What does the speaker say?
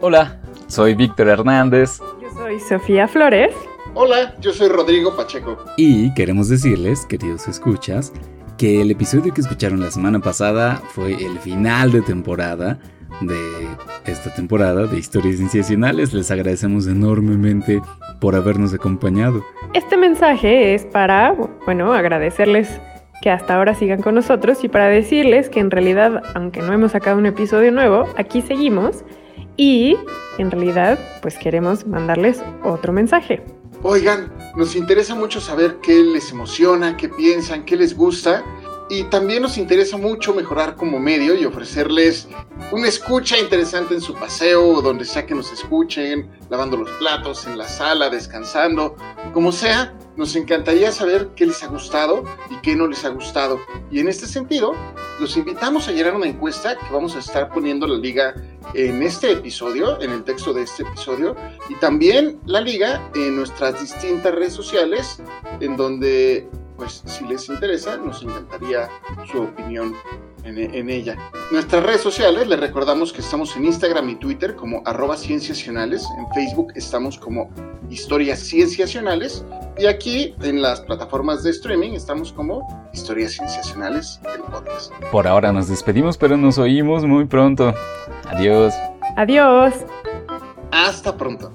Hola, soy Víctor Hernández. Yo soy Sofía Flores. Hola, yo soy Rodrigo Pacheco. Y queremos decirles, queridos escuchas, que el episodio que escucharon la semana pasada fue el final de temporada de esta temporada de Historias Sensacionales. Les agradecemos enormemente por habernos acompañado. Este mensaje es para, bueno, agradecerles que hasta ahora sigan con nosotros y para decirles que en realidad, aunque no hemos sacado un episodio nuevo, aquí seguimos y en realidad pues queremos mandarles otro mensaje. Oigan, nos interesa mucho saber qué les emociona, qué piensan, qué les gusta y también nos interesa mucho mejorar como medio y ofrecerles una escucha interesante en su paseo donde sea que nos escuchen, lavando los platos, en la sala, descansando, como sea. Nos encantaría saber qué les ha gustado y qué no les ha gustado. Y en este sentido, los invitamos a llenar una encuesta que vamos a estar poniendo la liga en este episodio, en el texto de este episodio, y también la liga en nuestras distintas redes sociales, en donde pues si les interesa, nos encantaría su opinión en, ella. Nuestras redes sociales, les recordamos que estamos en Instagram y Twitter como arroba cienciacionales, en Facebook estamos como historias cienciacionales y aquí en las plataformas de streaming estamos como historias cienciacionales del podcast. Por ahora nos despedimos, pero nos oímos muy pronto. Adiós. Adiós. Hasta pronto.